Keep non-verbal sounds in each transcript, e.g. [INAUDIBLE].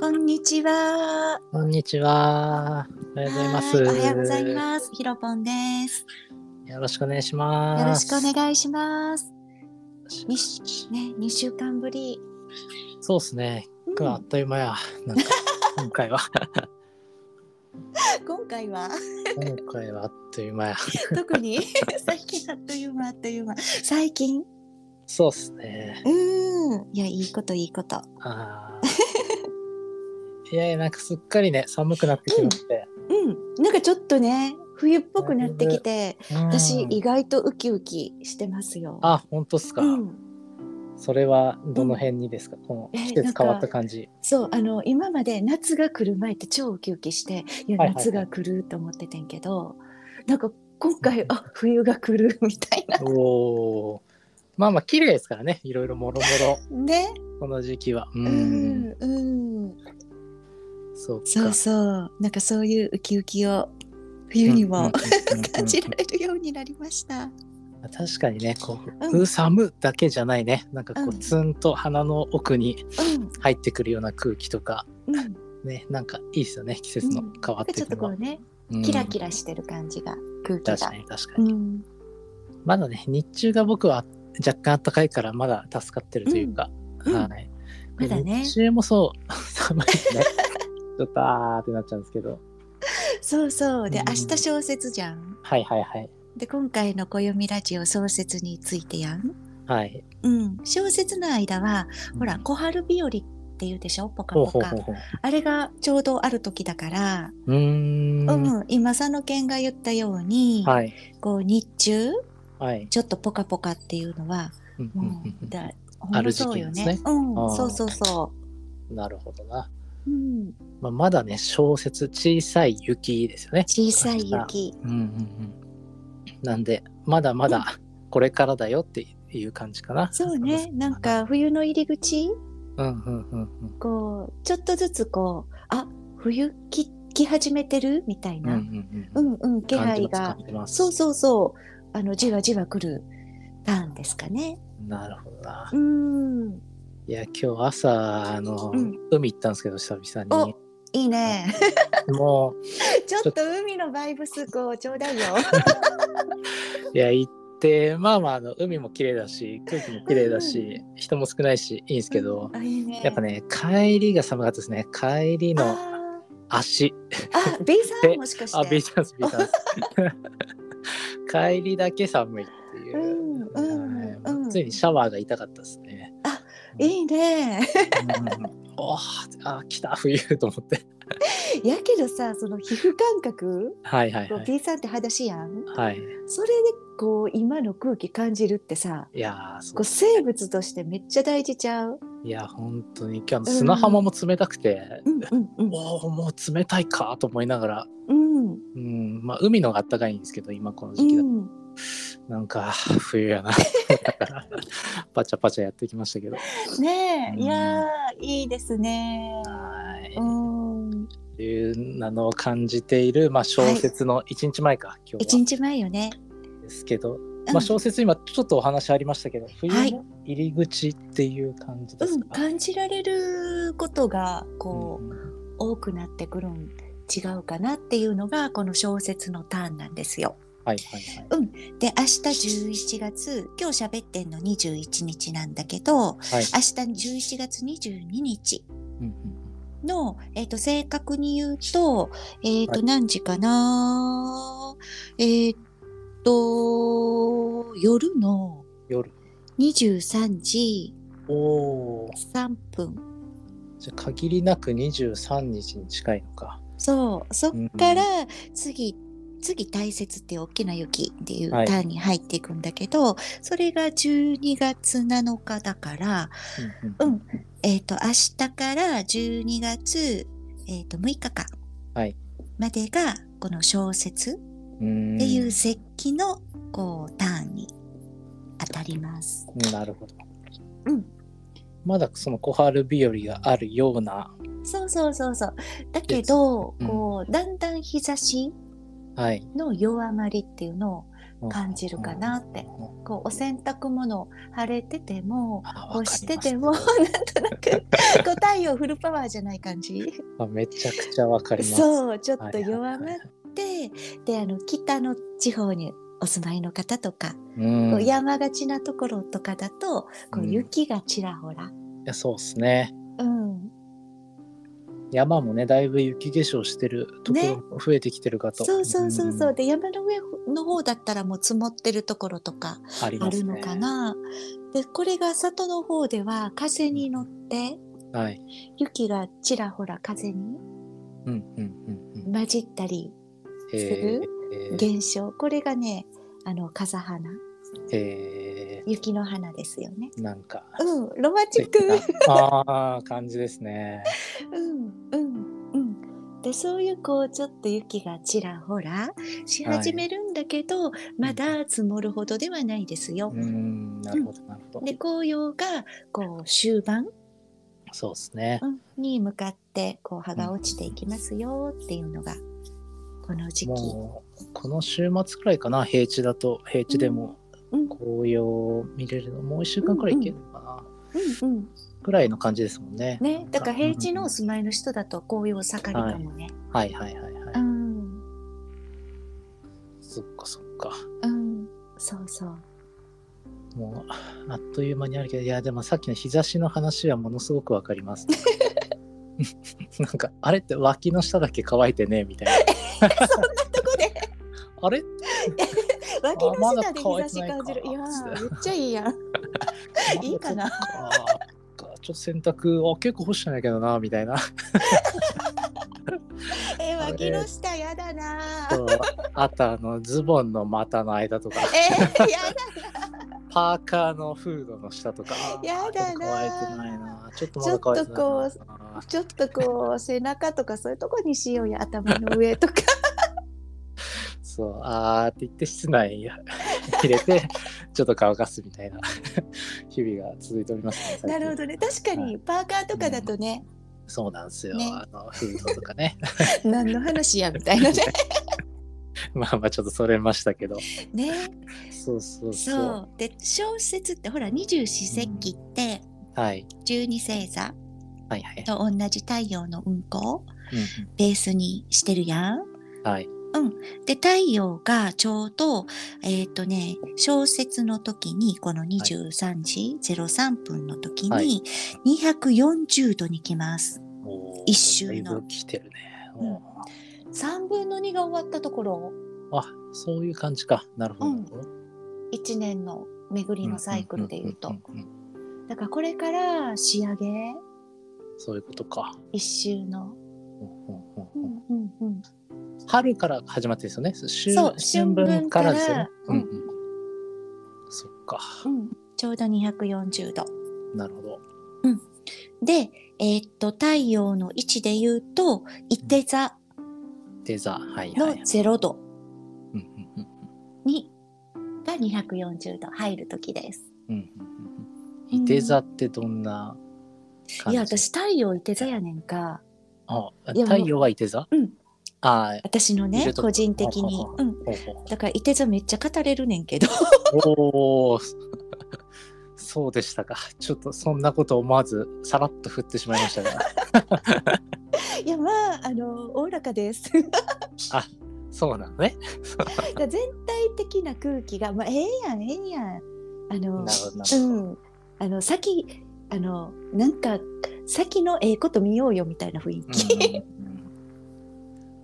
こんにちは。こんにちは。おはようございます。はいおはようございます。ひろぽんです。よろしくお願いします。よろしくお願いします。ね、二週間ぶり。そうですね。うん今日はあっという間や。なんか [LAUGHS] 今回は今回は？今回はあっという間や。特に？[LAUGHS] 最近あっという間あっという間。最近？そうですね。うーん。いや、いいこといいこと。あーいやいやなんかすっかりね寒くなってきまして。うん。なんかちょっとね、冬っぽくなってきて、うん私意外とウキウキしてますよ。あ本当っすか。うん。それはどの辺にですか？このえ季節変わった感じ。そうあの今まで夏が来る前って超ウキウキしていや夏が来ると思っててんけど、なんか今回あ冬が来るみたいなおお。まあまあ綺麗ですからね。いろいろもろもろ [LAUGHS] ねこの時期は。う。うんんうんそうか。そうそう。なんかそういうウキウキを冬にも感じられるようになりました。確かにねこう、うん。う寒だけじゃないね。なんかこう、うん。ツンと鼻の奥にうん。入ってくるような空気とかうん、ねなんかいいですよね季節のうん。変わっかちょってくるのは、とこうん。キラキラしてる感じが空気が。確かに確かに、うん、まだね日中が僕は若干暖かいからまだ助かってるというか、はい。まだね。日中もそう。[LAUGHS] 寒いねちょっとあーってなっちゃうんですけど。そうそう。で、うん。明日小説じゃん。はいはいはい。で今回の暦ラジオ小説についてやん。はい。うん、小説の間は、ほら、小春日和って言うでしょ、ポカポカ。あれがちょうどある時だから、うーん。うん、今佐野健が言ったように、はい。こう日中、はい。ちょっとポカポカっていうのは、うんだある時まそうよ期ですね。うん、そうそうそう。んなるほどな、う。うん、まあ、まだね小説小さい雪ですよね小さい雪。うんうんうん。なんで、まだまだこれからだよっていう感じかな。そうね、なん。か冬の入り口、うんうんうんうん。こう、ちょっとずつこう、あ、冬来来始めてる？みたいうんうな。んうんうん、気うん。配がそうそうそう。あの、じわじわ来るターンですかね。なるほどなう。ん。いや、今日朝、あの、うん海行ったんですけど、久々に。いいね。も [LAUGHS] ちょっと海のバイブスこうちょうだいよ。う、[LAUGHS] いや、行って、まあまあ、あの海も綺麗だし、空気も綺麗だし、人も少ないし、いいんですけど、あ、いいね。やっぱね、帰りが寒かったですね。帰りのあ足。ーあ、B さんもしかして。あ、ビーチャンス、ビーチャンス。[LAUGHS] 帰りだけ寒いっていう。うんうんはいうんついにシャワーが痛かったですね。いいね。うんおーあ、来た、冬と思って。やけどさ、その皮膚感覚、はいはいはい。B さんって裸足やん。はい。それでこう今の空気感じるってさ、いやー、そこう生物としてめっちゃ大事ちゃう？ういや、本当に、今日の砂浜も冷たくて、うんうんうん。おお、もう冷たいかと思いながら、うんうん、まあ、海のがあったかいんですけど、今このう時期だと、ん。なんか、冬やな。[LAUGHS] パチャパチャやってきましたけど。ねえ、うんいやーいいですね。はい。うん。っていうのを感じている、まあ、小説の1日前か、今日は一日前よね。ですけど、うんまあ、小説今ちょっとお話ありましたけど冬はいの入り口っていう感じですうん、か、感じられることがこう、うん多くなってくるん違うかなっていうのがこの小説のターンなんですよ。はいはいはい。で明日11月今日喋ってんの21日なんだけどはい。明日11月22日うんうんの、えー、と正確に言うと,、えーとはい。何時かな？えっ、と夜の夜。23時おお3分。じゃあ限りなく23日に近いのか。そう。そっから次、次大雪って大きな雪っていうタはい。ーンに入っていくんだけど、それが12月7日だから、ううんん、えっ、と、明日から12月、えっ、と、6日間はい。までが、この小説うん。っていう節気の、こう、ターンに当たります。うんなるほど。うん。まだその小春日和があるような。そうそうそうそう。だけど、うん。こう、だんだん日差しはいの弱まりっていうのを感じるかなって、こうお洗濯物晴れててもあ干しててわも [LAUGHS] なんとなくこう太陽フルパワーじゃない感じ。あめちゃくちゃわかります。そうちょっと弱まって、であの北の地方にお住まいの方とか、うん、いこう山がちなところとかだとこううん。雪がちらほら、やそうですね。うん、山もねだいぶ雪化粧してるところも増えてきてるかと。そうそうそうそう、んで山の上の方だったらもう積もってるところとかあ。るのかな。でこれが里の方では風に乗ってはい。雪がちらほら風にうんうんうんうん。混じったりえーえー現象これがねあの風花え雪の花ですよね。ーなんかうんロマンチック。ああ感じですね。うんうんうん。でそういうこうちょっと雪がちらほらし始めるんだけど、まだ積もるほどではないですよう。んなるほどなるほど。で紅葉がこう終盤、そうですね。うんに向かってこう葉が落ちていきますよっていうのがこの時期。もうこの週末くらいかな平地だと平地でもうん紅葉見れるのもう一週間くらいいけるのかな、うんうんくらいの感じですもんね。ね、だから平地のお住まいの人だと紅葉盛りかもね。はいはいはいはい。うんそっかそっか。うんそうそう。もうあっという間にあるけどいやでもさっきの日差しの話はものすごくわかります。[LAUGHS] [LAUGHS] なんかあれって脇の下だけ乾いてねみたいな。[LAUGHS] そんなとこであれ？脇の下で日差し感じる。いやめっちゃいいやん。いいかなちょっと洗濯あ結構干してないけどなみたいな。[LAUGHS] え脇の下やだなあとあのズボンの股の間とかえー、やパーカーのフードの下とかやだなちょっとちょっとこだ。ちょっとこう背中とかそういうとこにしようや頭の上とか。[LAUGHS] そうあーって言って室内に入れてちょっと乾かすみたいな [LAUGHS] 日々が続いておりますねなるほどね。確かにパーカーとかだとね、そうなんですよ、ね。あのフードとかね。[LAUGHS] 何の話やみたいなね。[LAUGHS] まあまあちょっとそれましたけど。ね。そうそうそう。そう。で小説ってほら二十四節気ってはい。十二星座はいはい、と同じ太陽の運行をうん。ベースにしてるやん。うん、はいで太陽がちょうどえっ、とね小説の時にこの23時03分の時はい。に240度に来ます。おー一周の。来てるね、うん。おー。3分の2が終わったところ？あそういう感じか。なるほど、うん。1年の巡りのサイクルでいうと。だからこれから仕上げ？そういうことか、一周の。ううん春から始まってですよね。春そう春分からですよね、うんうんそっか。うん、ちょうど240度。なるほど。で、えーっと太陽の位置で言うと伊手座。デザはいはいのはい。0度。うんうんうんにが240度。入る時です。うんうんうんうん。いて座ってどんな感じいや私太陽伊手座やねんか。あ太陽はいて座？うんああ私のね個人的に。ほ。ううん、だから伊手座めっちゃ語れるねんけど。おお [LAUGHS] そうでしたか。ちょっとそんなこと思わずさらっと振ってしまいましたが。[LAUGHS] いやまああのおおらかです。[LAUGHS] あそうなのね。全体的な空気が、まあ、ええやんええやん。あのうん。あの先あのなんか先のええこと見ようよみたいな雰囲気。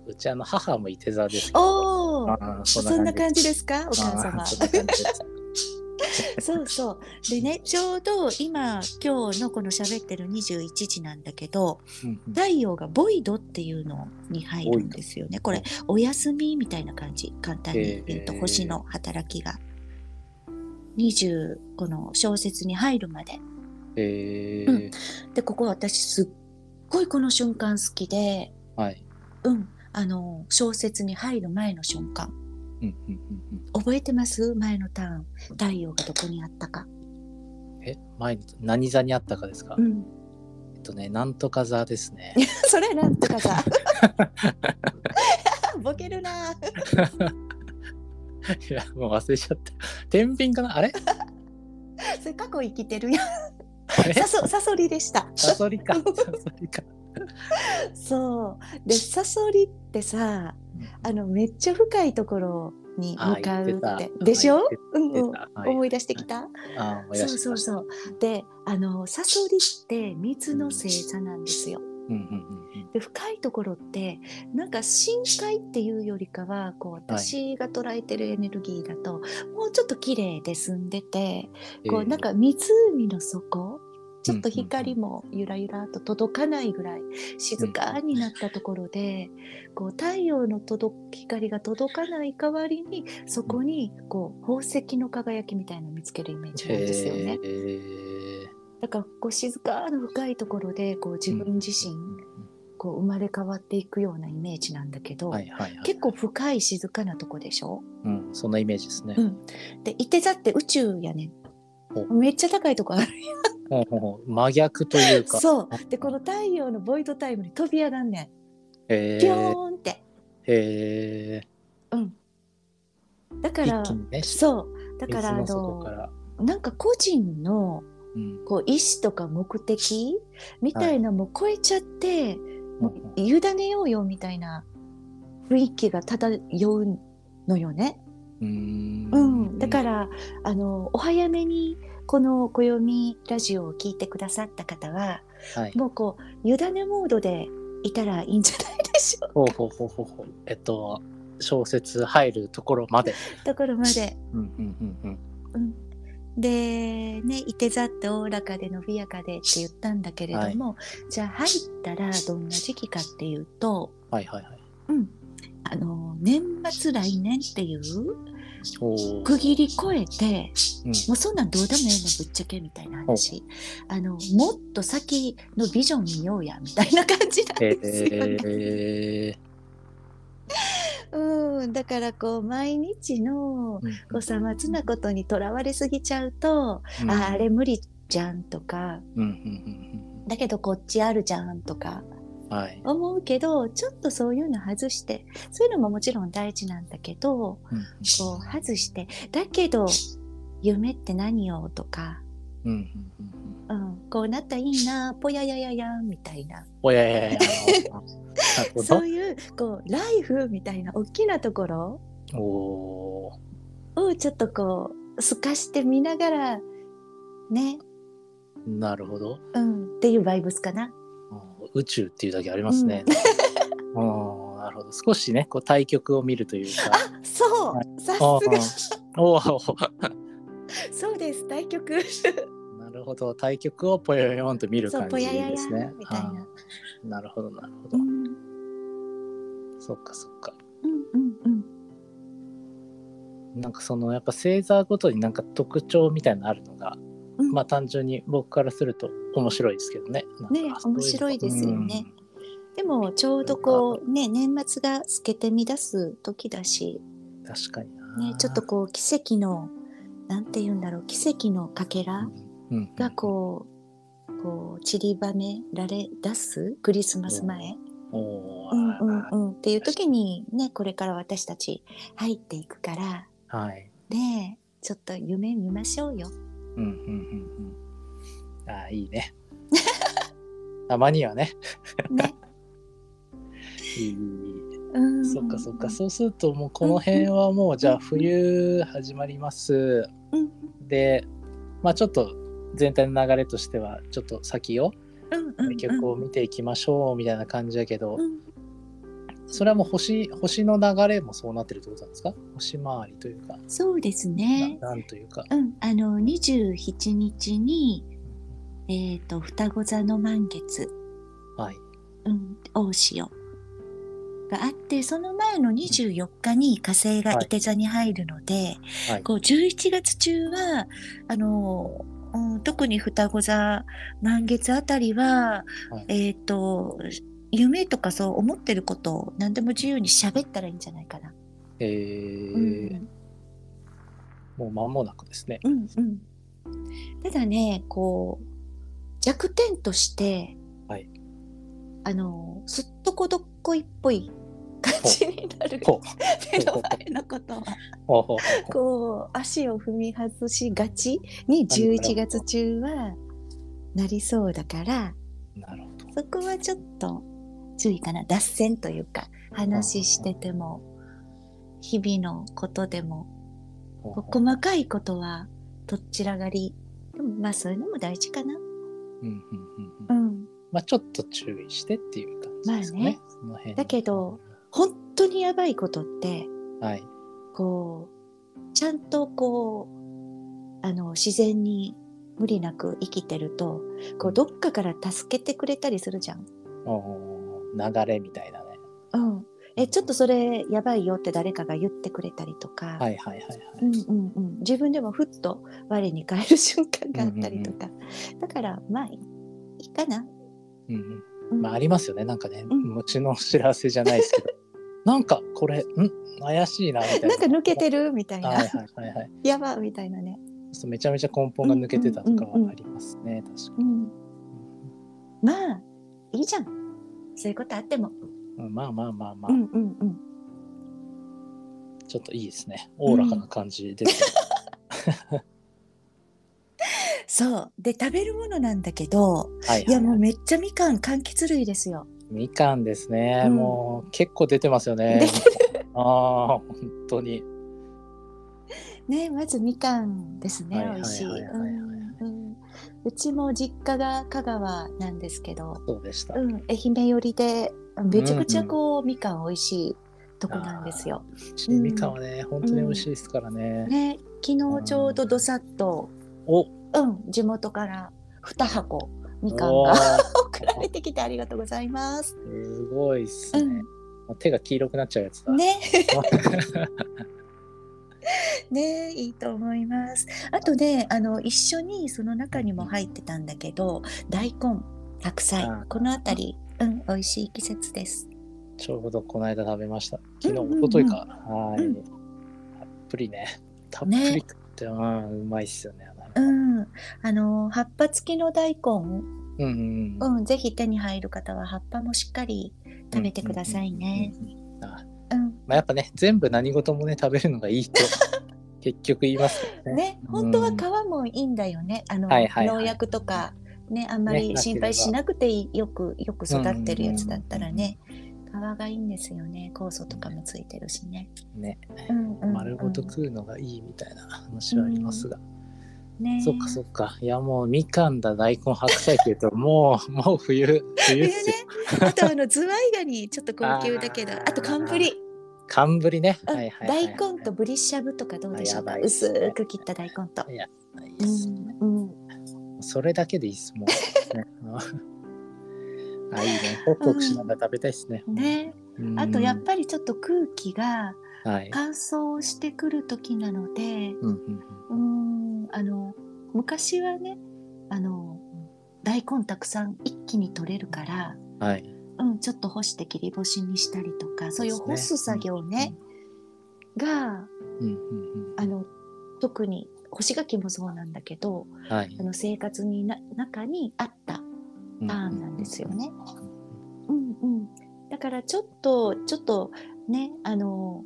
うちあの母もいて座ですけど。おそんな感じすです。かお母様。そうそう。でね、ちょうど今、今日のこの喋ってる21時なんだけど、太陽がボイドっていうのに入るんですよね。これ、お休みみたいな感じ？簡単に言うと、星の働きが。20、この小説に入るまで。えうん。ーで、ここ私すっごいこの瞬間好きで、はい。うん、あの、小説に入る前の瞬間。うんうんうん覚えてます？前のターン。太陽がどこにあったか。うんえ前に何座にあったかですか、うん。えっとねなんとか座ですね [LAUGHS] それなんとかさ。[LAUGHS] ボケるな。[LAUGHS] いや、もう忘れちゃった。天秤かな？あれ？それ過去生きてるやん。あれ？さそ、サソリでした。サソリか。サソリか。そう。で、サソリってさ、あの、めっちゃ深いところに向かうっって。でしょ？あうんうん。思い出してきた？あ思いそうそうそう。で、あの、サソリって水の星座なんですよ。で深いところってなんか深海っていうよりかはこう私が捉えてるエネルギーだと、もうちょっと綺麗で澄んでて、こえーうなんか湖の底ちょっと光もゆらゆらと届かないぐらい静かになったところで、こう太陽の届光が届かない代わりにそこにこう宝石の輝きみたいなのを見つけるイメージなんですよね。だからこう静かな深いところでこう自分自身、こう生まれ変わっていくようなイメージなんだけど、はいはいはい。結構深い静かなとこでしょ、うん、そんなイメージですねう。ん、でいて座って宇宙やねめっちゃ高いとこあるほうほうほう。真逆というか。そう。でこの太陽のボイドタイムに飛び上がんねへんピョーーンって、へうん、だかーらね、そう。だからあ水の。なんか個人のうん。こう意思とか目的？みたいなのも超えちゃって、もうんう委ねようよみたいな雰囲気が漂うのよね。うーんうん、だからあのお早めにこの暦ラジオを聞いてくださった方ははい。もうこう委ねモードでいたらいいんじゃないでしょうほうほうほうほうほう。えっと、小説入るところまで。ところまで。うんうんうんうん。うん、でねいて座っておおらかで伸びやかでって言ったんだけれども、じゃあ入ったらどんな時期かっていうと、はいはいはい。うん、あの年末来年っていうおー。区切り超えてうん。もうそんなんどうでもええねんぶっちゃけみたいな話。あのもっと先のビジョン見ようやみたいな感じなんですよね。え [LAUGHS] うん、だからこう毎日のーこうさまつなことにとらわれすぎちゃうと、うん。ああれ無理じゃんとか。うん。だけどこっちあるじゃんとか。思うけどちょっとそういうの外してそういうのももちろん大事なんだけどうん。こう外してだけど夢って何よとか、うんうんこうなったらいいなぽややややんみたいな。おややや [LAUGHS] そういうこうライフみたいな大きなところをちょっとこう透かしてみながらね、なるほど。うん、っていうバイブスかな。うん宇宙っていうだけありますね。うん、[LAUGHS] なるほど。少しね、こう対極を見るというか。あそうさすあがーおー [LAUGHS] そうです対局 [LAUGHS] なるほど。対極をぽよよんと見る感じですね。みたいな。なるほど、なるほど。うんそっかそっか。うんうんうんなんかそのやっぱ星座ごとになんか特徴みたいなのあるのが、うん。まあ単純に僕からすると面白いですけどね。ね面白いですよね。でもちょうどこうね年末が透けて乱す時だし、うん確かにな。ね、ちょっとこう奇跡のなんて言うんだろう奇跡のかけらうん、うん。がこうこう散りばめられ出すクリスマス前、うんうんうん、っていう時にねこれから私たち入っていくからはい。ねちょっと夢見ましょうよ。うんうんうんうん。ああ、いいね。[LAUGHS] たまにはね。ね。いい。うんそっかそっか。そうするともうこの辺はもうじゃあ冬始まります。うんで、まあちょっと全体の流れとしてはちょっと先を曲を見ていきましょうみたいな感じだけど、うんそれはもう星星の流れもそうなってるってことなんですか？星回りというか、そうですね。ななんというか。うん、あの27日に、えっ、と双子座の満月、はい。うん、大潮があって、その前の24日に火星がはい伊手座に入るので、はい。こう11月中はあの、うん、特に双子座満月あたりは、はいえっ、と夢とかそう思ってることを何でも自由に喋ったらいいんじゃないかな。えうーん。もう間もなくですね。うんうん、ただねこう弱点として、はい。あのすっとこどっこいっぽい感ちになる [LAUGHS] 目の前のことは。こう足を踏み外しがちに11月中はなりそうだからなるほど。そこはちょっと注意かな脱線というか話してても日々のことでも細かいことはとっちらがりでもまあそういうのも大事かな。うんうんうんううんん、まあちょっと注意してっていう感じですかね。まあねその辺だけど、本当にやばいことってはい。こうちゃんとこうあの自然に無理なく生きてるとこうどっかから助けてくれたりするじゃん。おー流れみたいなね。うん、えちょっとそれやばいよって誰かが言ってくれたりとか、はいはいはいはい。うんうんうん、自分でもふっと我に返る瞬間があったりとか、だからまあいいかな。うんうんうんまあありますよね。なんかね、うん餅の知らせじゃないですけど、[LAUGHS] なんかこれ、ん？怪しいなみたいな。なんか抜けてるみたいな、はいはいはいはい。やばみたいなね。そうめちゃめちゃ根本が抜けてたとかうんうんうんうんはありますね。確かうん、まあいいじゃんそういうことあっても。に。うんまあまあまあまあ、うんうんうんちょっといいですね。おおらかな感じで。そうで食べるものなんだけどはい、いやもうめっちゃみかん柑橘類ですよ。みかんですね。うんもう結構出てますよね出。ああ、本当に。ねまずみかんですね、はいはい美味しい。はいはいはいうんうんうちも実家が香川なんですけど、そうでした。うん、愛媛寄りでめちゃくちゃこう、みかん美味しいとこなんですよ。ちみかんはね、本当に美味しいですからね。ね昨日ちょうどどさっと、おうん、地元から2箱みかんおがー [LAUGHS] 送られてきてありがとうございます。すごいっすね。うん、手が黄色くなっちゃうやつだ。ね [LAUGHS] [LAUGHS] ねいいと思います。あとねあの一緒にその中にも入ってたんだけど大根白菜この辺り、うん、美味しい季節です。ちょうどこの間食べました。昨日、うんうんうん一昨日か。はい、うんたっぷりね。たっぷり食って、うん、うまいっすよね。うん、あの葉っぱ付きの大根、うんうんうん。うん、ぜひ手に入る方は葉っぱもしっかり食べてくださいね。うんうんうんうん。まあ、やっぱね、全部何事もね、食べるのがいいと [LAUGHS] 結局言いますね。ね、本当は皮もいいんだよね。あの、はいはいはい農薬とかね、あんまりね心配しなくていいよくよく育ってるやつだったらね、皮がいいんですよね。酵素とかもついてるしね。ね、うんうんうん丸ごと食うのがいいみたいな話はありますが。ね、そっかそっか。いやもうみかんだ大根白菜っていうともう [LAUGHS] もう冬冬っすよ。あとあのズワイガニちょっと高級だけど、[LAUGHS] あと寒ぶり。寒ぶりね。うんはいはいはいはい大根とぶりしゃぶとかどうでしょうか？ね薄く切った大根と。いやいいっうすんうんそれだけでいいっすもあいいね。ホクホクしながら食べたいっすね。ね、うんあとやっぱりちょっと空気がはい。乾燥してくる時なので、うんうんあの昔はねあの大根たくさん一気に取れるから、うんはい。うん、ちょっと干して切り干しにしたりとかそういう干す作業ねがうんうんあの特に干し柿もそうなんだけどうん。はいあ。の生活にな中にあったうんパーンなんですよね。うんうん、だからちょっとちょっとねあの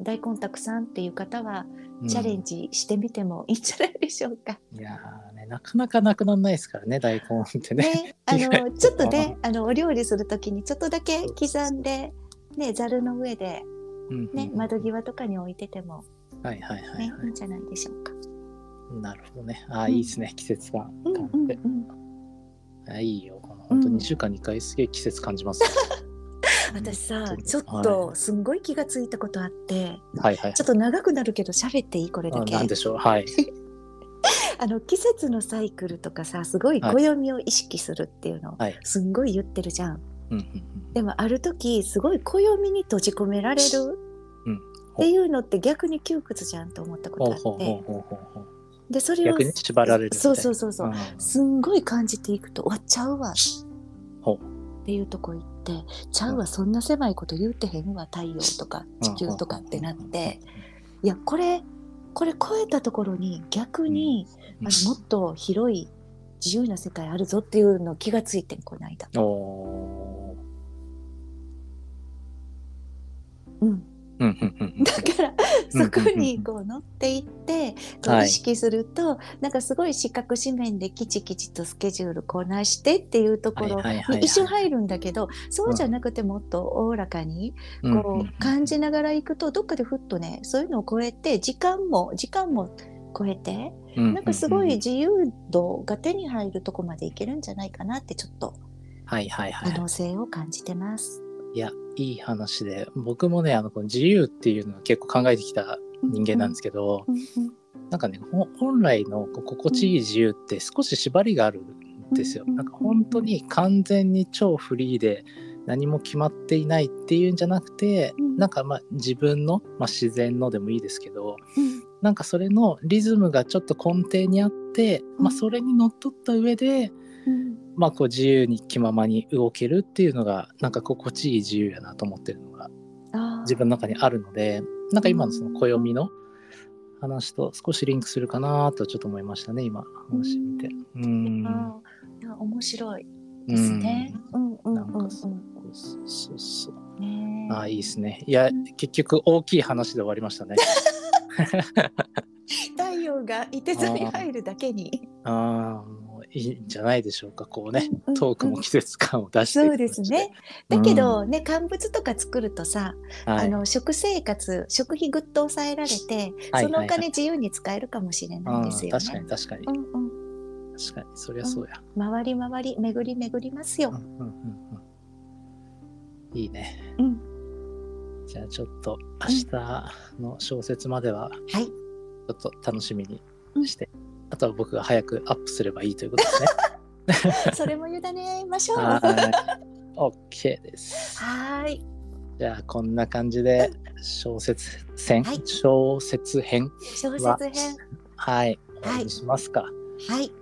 大根たくさんっていう方はチャレンジしてみてもいいんじゃないでしょうか。いやーね、なかなかなくならないですからね、大根ってね。ね、あの [LAUGHS] ちょっとねあのお料理するときにちょっとだけ刻んでねざるの上でうんうんね窓際とかに置いててもはいはいはい、ね、、はいいんじゃないでしょうか。い。なるほどね。ああ、うんいいですね、季節感うん感じて。うんうん。あいいよ。この本当うん2週間に1回すげえ季節感じますよ。[LAUGHS] 私さうんちょっとすんごい気がついたことあってはいはい。ちょっと長くなるけど喋っていい？これだけあなんでしょう。はい。あの季節のサイクルとかさすごいはい。暦を意識するっていうのをはい。すんごい言ってるじゃん。でもある時すごい暦に閉じ込められるうん。っていうのって逆に窮屈じゃんと思ったことあって。でそれを逆に縛られるそうな。そうそうそうう。ん。すんごい感じていくと終わっちゃうわ。っていうとこ行ってちゃうわそんな狭いこと言うてへんわ太陽とか地球とかってなって。いやこれこれ超えたところに逆にうん。あのもっと広い自由な世界あるぞっていうの気がついてんこの間。おうん、うんうんうん。だからそこにこう乗っていってこはい。う意識すると、なんかすごい四角四面できちきちとスケジュールこなしてっていうところはいはいはいはい。に一瞬入るんだけどそうじゃなくてもっとおおらかにうん。こう感じながら行くとどっかでふっとねそういうのを超えて時間も時間も超えてうんなんかすごい自由度が手に入るとこまでいけるんじゃないかなってちょっとはいはいはい。可能性を感じてます。いやいい話で僕もねあのこの自由っていうのは結構考えてきた人間なんですけど、うんうんなんかねほ本来の心地いい自由って少し縛りがあるんですよ。うん。なんか本当に完全に超フリーで何も決まっていないっていうんじゃなくて、うん。なんかまあ自分の、まあ、自然のでもいいですけどうん。なんかそれのリズムがちょっと根底にあって、まあ、それにのっとった上で、うんまあ、こう自由に気ままに動けるっていうのがなんか心地いい自由やなと思ってるのが自分の中にあるのでなんか今のその暦の話と少しリンクするかなとちょっと思いましたね今話して。うんいや面白いですね。うんうんうんなんうんかそうそうそうそうねああいいですね。いやうん結局大きい話で終わりましたね。[LAUGHS] 太陽がいて座に入るだけに。[LAUGHS] ああいいんじゃないでしょうかこうねうんトークも季節感を出してそうですね。だけどね、乾物とか作るとさ、はい。あの食生活、食費ぐっと抑えられて、はいそのお金自由に使えるかもしれないですようん確かね。に確かに。うんうん、確かに。そりゃそうや。回り回り巡り巡りますよ。うん。うんうんうん。いいね。うん、じゃあちょっと明日の小説までははい。ちょっと楽しみにして、あとは僕が早くアップすればいいということですね。[LAUGHS] それも委ねましょう。は。はいオッケーです。ーい。じゃあこんな感じで小説編、はい小説編小説編。はい終わりにしますか。はい。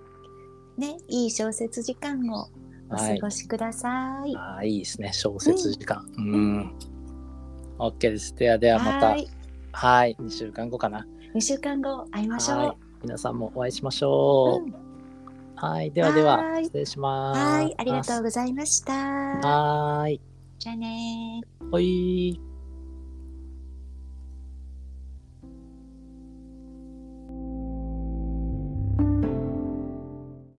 ね、いい小説時間をおはい。過ごしください。ああいいですね小説時間。うん。オッケーです。ではではまたはい。はい2週間後かな。2週間後会いましょう。はい。皆さんもお会いしましょう。うんはい。ではでははい失礼します。はい、ありがとうございました。はーい。じゃあねー。ほいー。